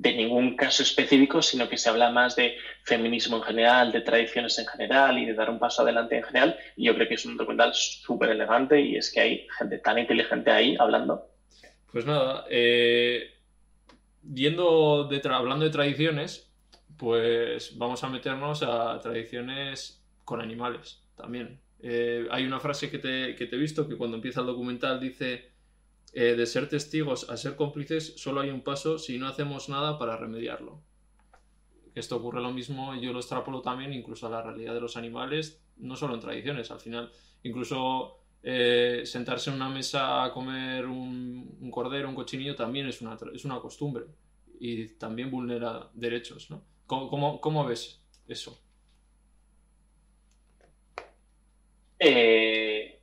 de ningún caso específico, sino que se habla más de feminismo en general, de tradiciones en general y de dar un paso adelante en general. Y yo creo que es un documental súper elegante y es que hay gente tan inteligente ahí hablando. Pues nada, eh, yendo de hablando de tradiciones, pues vamos a meternos a tradiciones con animales también. Eh, hay una frase que te, que te he visto que cuando empieza el documental dice, eh, de ser testigos a ser cómplices solo hay un paso si no hacemos nada para remediarlo. Esto ocurre lo mismo, yo lo extrapolo también incluso a la realidad de los animales, no solo en tradiciones, al final incluso eh, sentarse en una mesa a comer un, cordero, un cochinillo, también es una, es una costumbre y también vulnera derechos, ¿no? ¿Cómo, cómo- cómo ves eso? Eh,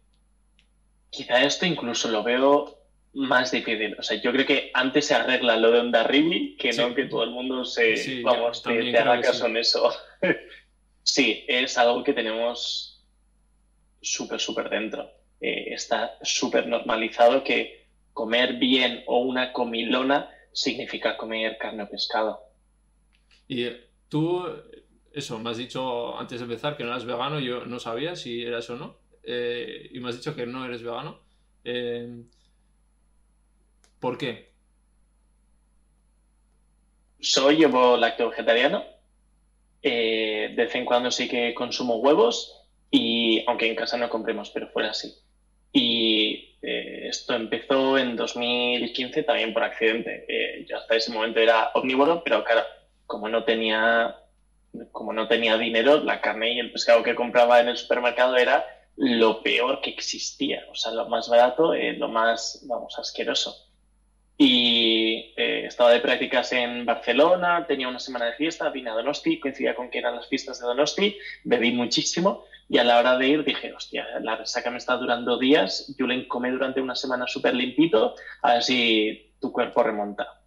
quizá esto incluso lo veo más difícil. O sea, yo creo que antes se arregla lo de Ondarribi que Sí. no que todo el mundo se, Sí, vamos, ya, te, te haga caso sí. en eso. sí, es algo que tenemos súper, súper dentro. Eh, está súper normalizado que comer bien o una comilona significa comer carne o pescado. Y eh, tú, eso, me has dicho antes de empezar que no eras vegano, yo no sabía si eras o no, eh, y me has dicho que no eres vegano. Eh, ¿Por qué? Soy llevo lacto vegetariano. Eh, de vez en cuando sí que consumo huevos y aunque en casa no compremos, pero fuera así. Y eh, esto empezó en 2015 también por accidente. Eh, yo hasta ese momento era omnívoro, pero claro, como no tenía, como no tenía dinero, la carne y el pescado que compraba en el supermercado era lo peor que existía. O sea, lo más barato, eh, lo más, vamos, asqueroso y eh, estaba de prácticas en Barcelona, tenía una semana de fiesta, vine a Donosti, coincidía con que eran las fiestas de Donosti, bebí muchísimo y a la hora de ir dije, hostia, la resaca me está durando días, Julen come durante una semana súper limpito, a ver si tu cuerpo remonta.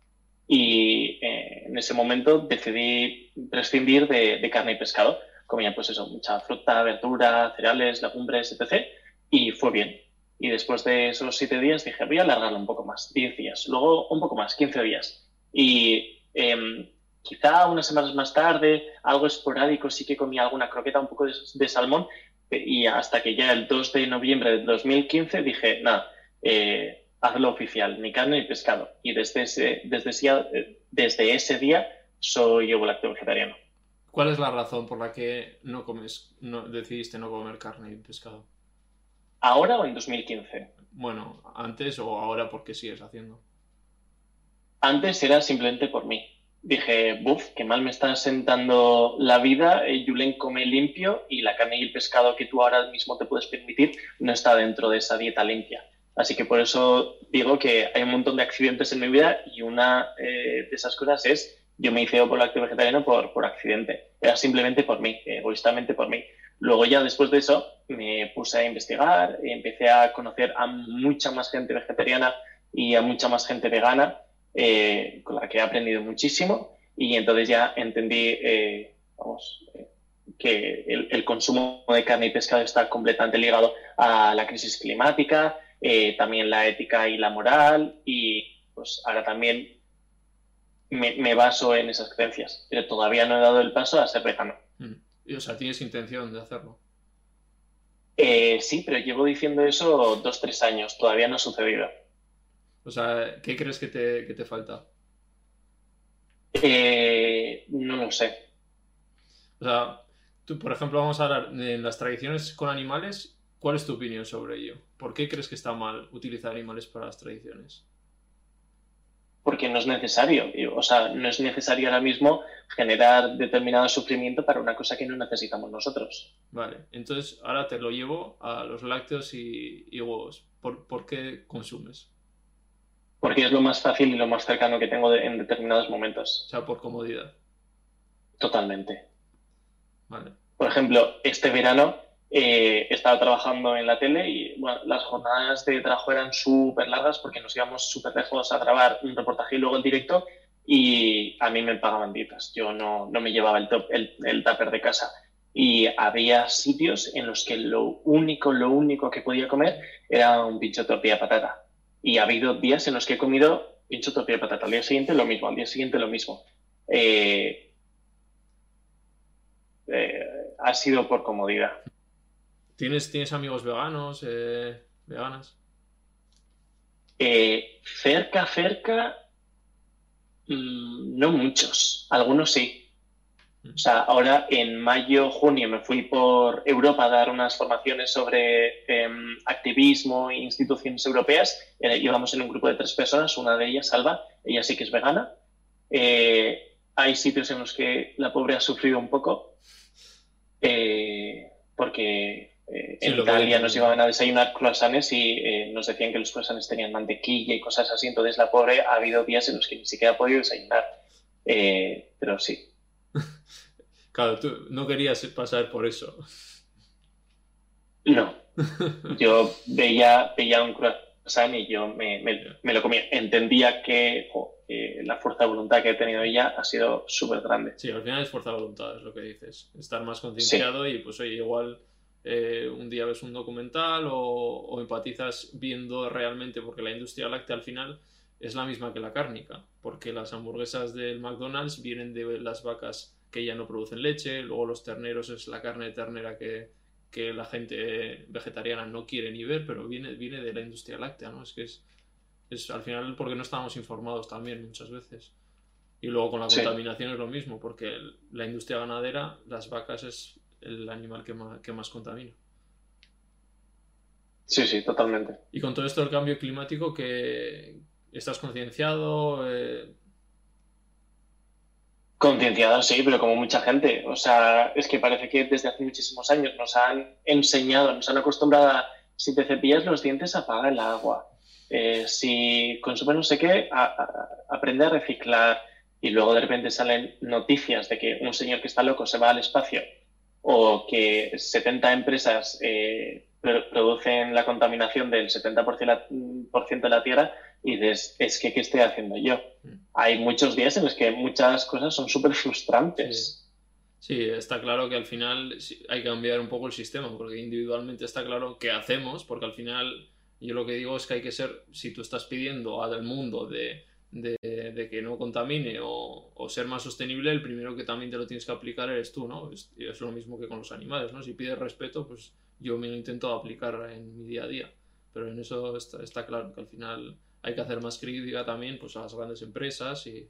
Y eh, en ese momento decidí prescindir de, de carne y pescado. Comía pues eso, mucha fruta, verdura, cereales, legumbres, etc. Y fue bien. Y después de esos siete días dije, voy a alargarlo un poco más, 10 días, luego un poco más, 15 días. Y eh, quizá unas semanas más tarde, algo esporádico, sí que comía alguna croqueta, un poco de, salmón. Y hasta que ya el 2 de noviembre de 2015 dije, nada, eh, hazlo oficial, ni carne ni pescado. Y desde ese, desde ese, desde ese día soy lacto vegetariano. ¿Cuál es la razón por la que no comes, no, decidiste no comer carne y pescado? ¿Ahora o en 2015? Bueno, antes o ahora porque sigues haciendo. Antes era simplemente por mí. dije, buf, qué mal me está sentando la vida, eh, Julen come limpio y la carne y el pescado que tú ahora mismo te puedes permitir no está dentro de esa dieta limpia. Así que por eso digo que hay un montón de accidentes en mi vida y una eh, de esas cosas es, yo me hice por acto vegetariano por, por accidente, era simplemente por mí, egoístamente por mí. Luego ya después de eso me puse a investigar, empecé a conocer a mucha más gente vegetariana y a mucha más gente vegana eh, con la que he aprendido muchísimo. Y entonces ya entendí eh, eh, que el, consumo de carne y pescado está completamente ligado a la crisis climática, también la ética y la moral. Y pues ahora también me, baso en esas creencias, pero todavía no he dado el paso a ser vegano. Y, o sea, ¿tienes intención de hacerlo? sí, pero llevo diciendo eso dos, tres años, todavía no ha sucedido. O sea, ¿qué crees que te, falta? Eh, no lo sé. O sea, tú, por ejemplo, vamos a hablar de las tradiciones con animales. ¿Cuál es tu opinión sobre ello? ¿Por qué crees que está mal utilizar animales para las tradiciones? Porque no es necesario. O sea, no es necesario ahora mismo generar determinado sufrimiento para una cosa que no necesitamos nosotros. Vale, entonces ahora te lo llevo a los lácteos y, huevos. ¿Por qué consumes? porque es lo más fácil y lo más cercano que tengo en determinados momentos. O sea, por comodidad. Totalmente. Vale. Por ejemplo, este verano eh, estaba trabajando en la tele y bueno, las jornadas de trabajo eran súper largas porque nos íbamos súper lejos a grabar un reportaje y luego el directo y a mí me pagaban dietas. Yo no, no me llevaba el, top, el, el tupper de casa y había sitios en los que lo único, lo único que podía comer era un pincho de tortilla patata y ha habido días en los que he comido pincho tortilla de patata. Al día siguiente lo mismo, al día siguiente lo mismo. Eh, eh, ha sido por comodidad. ¿Tienes, ¿tienes amigos veganos, eh, veganas? cerca, cerca, mm, no muchos. Algunos sí. O sea, ahora en mayo, junio me fui por Europa a dar unas formaciones sobre em, activismo e instituciones europeas. Eh, íbamos en un grupo de tres personas, una de ellas, Salva, ella sí que es vegana. Eh, hay sitios en los que la pobre ha sufrido un poco eh, en Italia nos llevaban a desayunar croissants y nos decían que los croissants tenían mantequilla y cosas así. Entonces la pobre ha habido días en los que ni siquiera ha podido desayunar. pero sí, Claro, tú no querías pasar por eso. No. Yo veía, veía un croissant y yo me, lo comía. Entendía que la fuerza de voluntad que ha tenido ella ha sido súper grande. Sí, al final es fuerza de voluntad, es lo que dices. Estar más concienciado y pues oye, igual eh, un día ves un documental o, o, empatizas viendo realmente, porque la industria láctea al final es la misma que la cárnica, porque las hamburguesas del McDonald's vienen de las vacas que ya no producen leche, luego los terneros es la carne de ternera que, la gente vegetariana no quiere ni ver, pero viene, viene de la industria láctea, ¿no? Es que es, es al final porque no estamos informados también muchas veces. Y luego con la contaminación es lo mismo, porque la industria ganadera, las vacas es el animal que más, que más contamina. Sí, sí, totalmente. Y con todo esto del cambio climático, que estás concienciado, eh, Concienciada, sí, pero como mucha gente. O sea, es que parece que desde hace muchísimos años nos han enseñado, nos han acostumbrado a si te cepillas los dientes, apaga el agua. Eh, si consumes no sé qué, aprende a reciclar. Y luego de repente salen noticias de que un señor que está loco se va al espacio o que 70 empresas eh, producen la contaminación del 70% de la Tierra y dices, es que, ¿qué estoy haciendo yo? Mm. Hay muchos días en los que muchas cosas son súper frustrantes. Sí. está claro que al final hay que cambiar un poco el sistema, porque individualmente está claro qué hacemos, porque al final yo lo que digo es que hay que ser, si tú estás pidiendo al mundo de, de, que no contamine o, o, ser más sostenible, el primero que también te lo tienes que aplicar eres tú, ¿no? Es, es lo mismo que con los animales, ¿no? Si pides respeto, pues yo me lo intento aplicar en mi día a día, pero en eso está, está claro que al final hay que hacer más crítica también pues, a las grandes empresas y...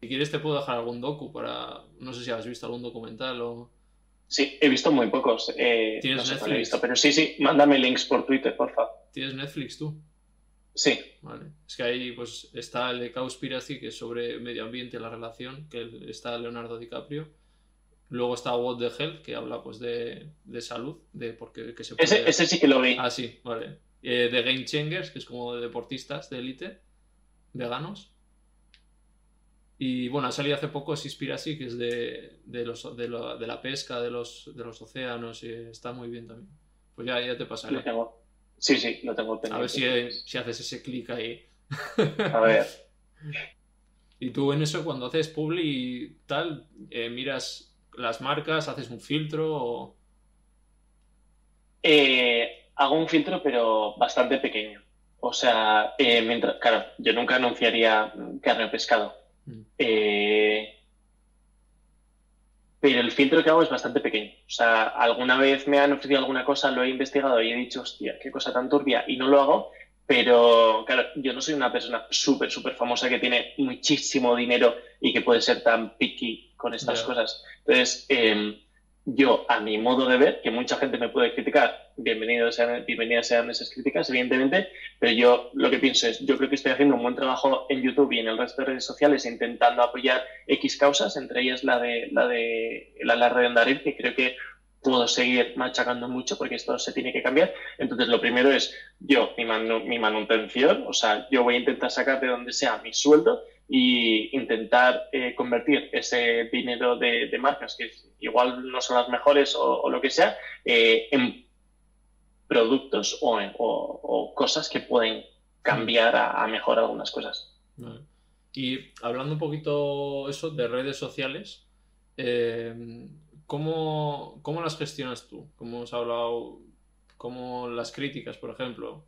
Si quieres te puedo dejar algún docu para... No sé si has visto algún documental o... Sí, he visto muy pocos. Eh, ¿Tienes Netflix? visto, pero sí, sí, mándame links por Twitter, por favor. ¿Tienes Netflix tú? Sí. Vale. Es que ahí pues está el de Cowspiracy, que es sobre medio ambiente, la relación, que está Leonardo DiCaprio. Luego está What the Health, que habla pues de, de salud, de por qué que se puede... Ese, ese sí que lo vi. Ah, sí, vale. Eh, de Game Changers, que es como de deportistas de élite, veganos. Y bueno, ha salido hace poco Seaspiracy, que es de, de, los, de, la, de la pesca, de los, de los océanos, y está muy bien también. Pues ya, ya te pasaré. Lo. Sí, sí, lo tengo A ver pendiente. si, si haces ese clic ahí. A ver. Y tú en eso, cuando haces publi y tal, eh, miras las marcas, haces un filtro o... Eh, hago un filtro, pero bastante pequeño. O sea, eh, mientras, claro, yo nunca anunciaría carne o pescado. Mm. Eh, pero el filtro que hago es bastante pequeño. O sea, alguna vez me han ofrecido alguna cosa, lo he investigado y he dicho, hostia, qué cosa tan turbia, y no lo hago. Pero, claro, yo no soy una persona súper, súper famosa que tiene muchísimo dinero y que puede ser tan picky con estas cosas. Entonces, eh, yo, a mi modo de ver, que mucha gente me puede criticar, bienvenidos sean, bienvenidas sean esas críticas, evidentemente, pero yo lo que pienso es, yo creo que estoy haciendo un buen trabajo en YouTube y en el resto de redes sociales intentando apoyar X causas, entre ellas la de la de el alarde de Andarín, que creo que puedo seguir machacando mucho porque esto se tiene que cambiar. Entonces, lo primero es yo, mi, manu- mi manutención, o sea, yo voy a intentar sacar de donde sea mi sueldo y intentar eh, convertir ese dinero de, marcas, que igual no son las mejores o, lo que sea, eh, en productos o, cosas que pueden cambiar a, a mejor algunas cosas. Y hablando un poquito eso de redes sociales, eh, ¿cómo, cómo las gestionas tú? ¿Cómo has hablado? ¿Cómo las críticas, por ejemplo?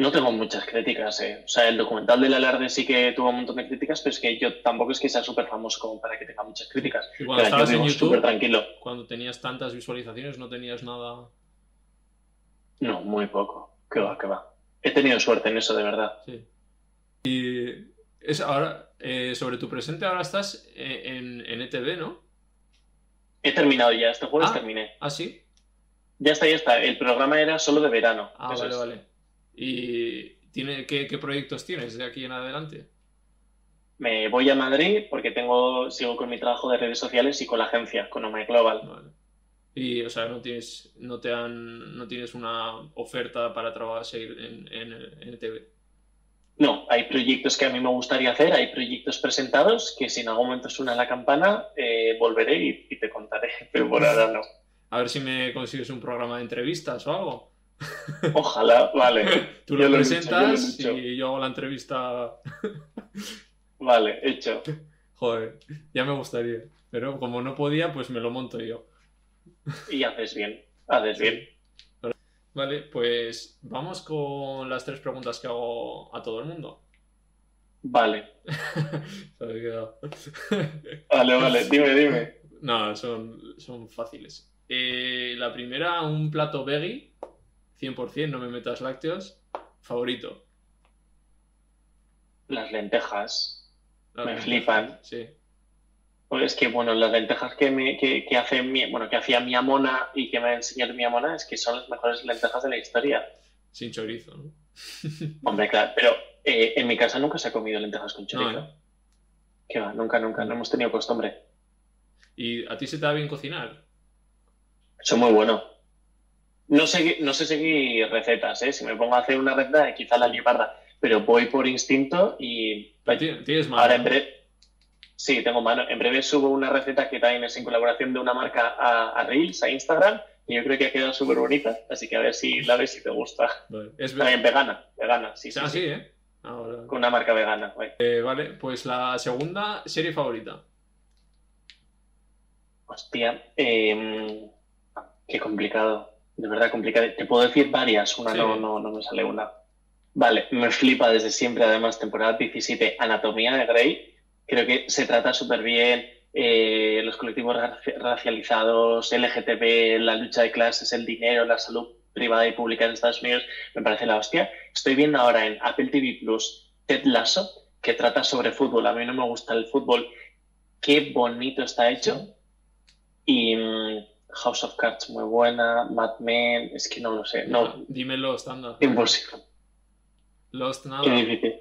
No tengo muchas críticas, eh. O sea, el documental del alarde sí que tuvo un montón de críticas, pero es que yo tampoco es que sea súper famoso como para que tenga muchas críticas. Y cuando yo en súper tranquilo. cuando tenías tantas visualizaciones, no tenías nada. No, muy poco. Que va, que va. He tenido suerte en eso, de verdad. Sí. Y es ahora, eh, sobre tu presente, ahora estás eh, en, en ETV, ¿no? He terminado ya, este jueves Ah. terminé. Ah, sí. Ya está, ya está. El programa era solo de verano. Ah, vale, es. vale. ¿Y tiene, qué, qué proyectos tienes de aquí en adelante? Me voy a Madrid porque tengo, sigo con mi trabajo de redes sociales y con la agencia, con Omega Global. Vale. Y, o sea, no tienes, no te han, no tienes una oferta para trabajar seguir en, en, en ETV. No, hay proyectos que a mí me gustaría hacer, hay proyectos presentados que si en algún momento suena la campana, eh, volveré y, y te contaré, pero por ahora no. A ver si me consigues un programa de entrevistas o algo. Ojalá, vale. Tú Yo lo lo dicho, yo presentas dicho. y yo hago la entrevista. Vale, hecho. Joder, ya me gustaría. Pero como no podía, pues me lo monto yo. Y haces bien, haces bien. Vale, pues vamos con las tres preguntas que hago a todo el mundo. Vale, Se me quedado. vale, vale, dime, dime. No, son, son fáciles. Eh, la primera, un plato veggie, 100%, no me metas lácteos. Favorito. Las lentejas. Las Me lentejas, flipan. Sí. Pues es que, bueno, las lentejas que, me, que, que hace mi, bueno, que hacía mi amona y que me ha enseñado mi amona es que son las mejores lentejas de la historia. Sin chorizo, ¿no? Hombre, claro, pero eh, en mi casa nunca se ha comido lentejas con chorizo. No, ¿eh? ¿Qué va? Nunca, nunca, no hemos tenido costumbre. ¿Y a ti se te da bien cocinar? Son muy buenos. No sé, no sé seguir recetas, ¿eh? Si me pongo a hacer una receta, quizá la libarra, pero voy por instinto y Tienes mano, ahora en breve... Sí, tengo mano. En breve subo una receta que también es en colaboración de una marca a, a Reels, a Instagram, y yo creo que ha quedado súper bonita, así que a ver si la ves si te gusta. Vale. Es También ve- vegana, vegana, sí, sí, Ah, sí. sí, ¿eh? Vale. Con una marca vegana, güey. Eh, vale, pues la segunda serie favorita. Hostia, eh, qué complicado. De verdad complicado. Te puedo decir varias, una Sí. no, no, no me sale una. Vale, me flipa desde siempre, además, temporada 17, Anatomía de Grey. Creo que se trata súper bien. eh, los colectivos raci- racializados, LGTB, la lucha de clases, el dinero, la salud privada y pública en Estados Unidos, me parece la hostia. Estoy viendo ahora en Apple TV Plus Ted Lasso, que trata sobre fútbol. A mí no me gusta el fútbol. Qué bonito está hecho. Y mm, House of Cards muy buena, Mad Men, es que no lo sé. No, Dímelo, estándar. imposible. Lost Qué nada. difícil.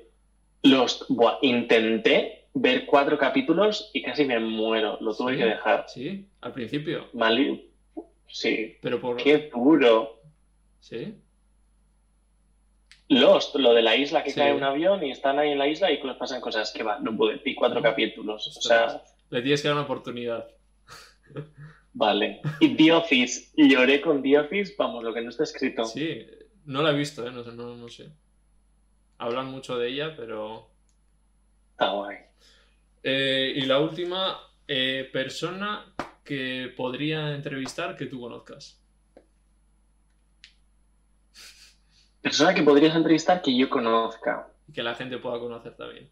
Lost, buah, intenté ver cuatro capítulos y casi me muero. Lo tuve Sí. que dejar. Sí, al principio. Mal... Sí. Pero por. Qué duro. Sí. Lost, lo de la isla que Sí. cae un avión y están ahí en la isla y pasan cosas que va, no pude, vi cuatro capítulos. O sea. Le tienes que dar una oportunidad. Vale. Y The Office, lloré con The Office, vamos, lo que no está escrito. Sí, no la he visto, ¿eh? No, sé- no, no sé. Hablan mucho de ella, pero. Está guay. Eh, y la última, eh, persona que podría entrevistar que tú conozcas. Persona que podrías entrevistar que yo conozca. Y que la gente pueda conocer también.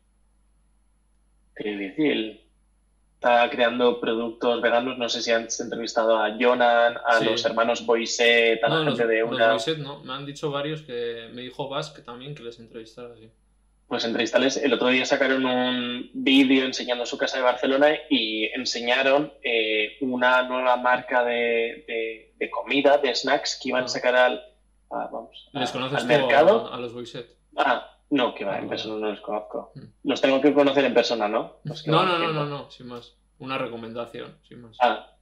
Qué difícil. Está creando productos veganos. No sé si has entrevistado a Jonan, a Sí. los hermanos Boisset, a la No, los, gente de los una. Boyset no. Me han dicho varios que. Me dijo Basque también que les entrevistara así. Pues entrevistarles. El otro día sacaron un vídeo enseñando su casa de Barcelona y enseñaron eh, una nueva marca de, de- de comida, de snacks que iban Ah. a sacar al, a- vamos, a- ¿Les conoces al mercado. a, a los Boyset? Ah, no, que va, Ah, en persona no los conozco. Mm. Los tengo que conocer en persona, ¿no? No, no, no, no, no, sin más. Una recomendación, sin más. Ah,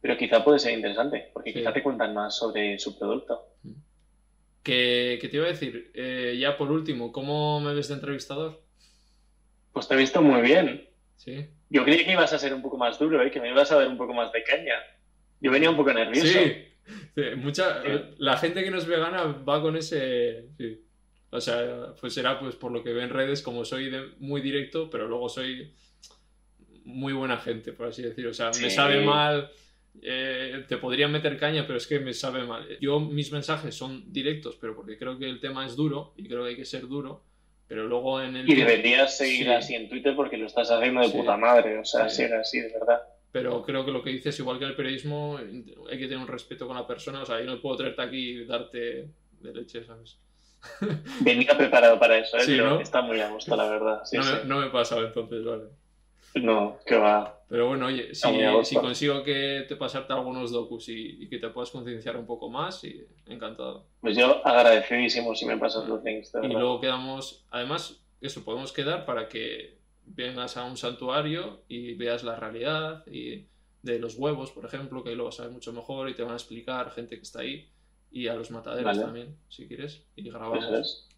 pero quizá puede ser interesante, porque quizá te cuentan más sobre su producto. Que, que te iba a decir, eh, ya por último, ¿cómo me ves de entrevistador? Pues te he visto muy bien. Sí. Yo creí que ibas a ser un poco más duro, ¿eh? que me ibas a ver un poco más de caña. Yo venía un poco nervioso. Sí, mucha, la gente que no es vegana va con ese, sí. O sea, pues será pues por lo que ve en redes, como soy de- muy directo, pero luego soy muy buena gente, por así decirlo. O sea, me sabe mal, eh, te podría meter caña, pero es que me sabe mal. Yo mis mensajes son directos, pero porque creo que el tema es duro y creo que hay que ser duro, pero luego en el... Y deberías seguir Sí. así en Twitter porque lo estás haciendo de Sí. puta madre. O sea, sigue así, de verdad. Pero creo que lo que dices, igual que el periodismo, hay que tener un respeto con la persona. O sea, yo no puedo traerte aquí y darte de leche, ¿sabes? Venía preparado para eso, ¿eh? Sí, pero ¿no? está muy a gusto, la verdad. Sí, no, sí. Me, no me he pasado entonces, vale. No, que va. Pero bueno, oye, si, si consigo que te pasarte algunos docus y, y que te puedas concienciar un poco más, y encantado. Pues yo agradecidísimo si me pasas los links, Y luego quedamos, además, eso, podemos quedar para que vengas a un santuario y veas la realidad y de los huevos, por ejemplo, que ahí lo vas a ver mucho mejor y te van a explicar gente que está ahí y a los mataderos Vale. también, si quieres, y grabamos. Eso es.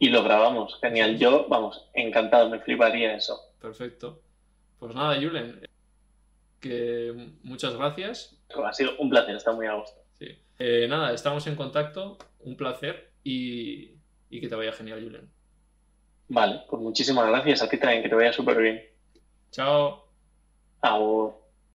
Y lo grabamos, genial. Yo, vamos, encantado, me fliparía eso. Perfecto. Pues nada, Julen, que muchas gracias. Ha sido un placer, está muy a gusto. Sí. Eh, nada, estamos en contacto, un placer y, y que te vaya genial, Julen. Vale, pues muchísimas gracias a ti también, que te vaya súper bien. Chao. Agur.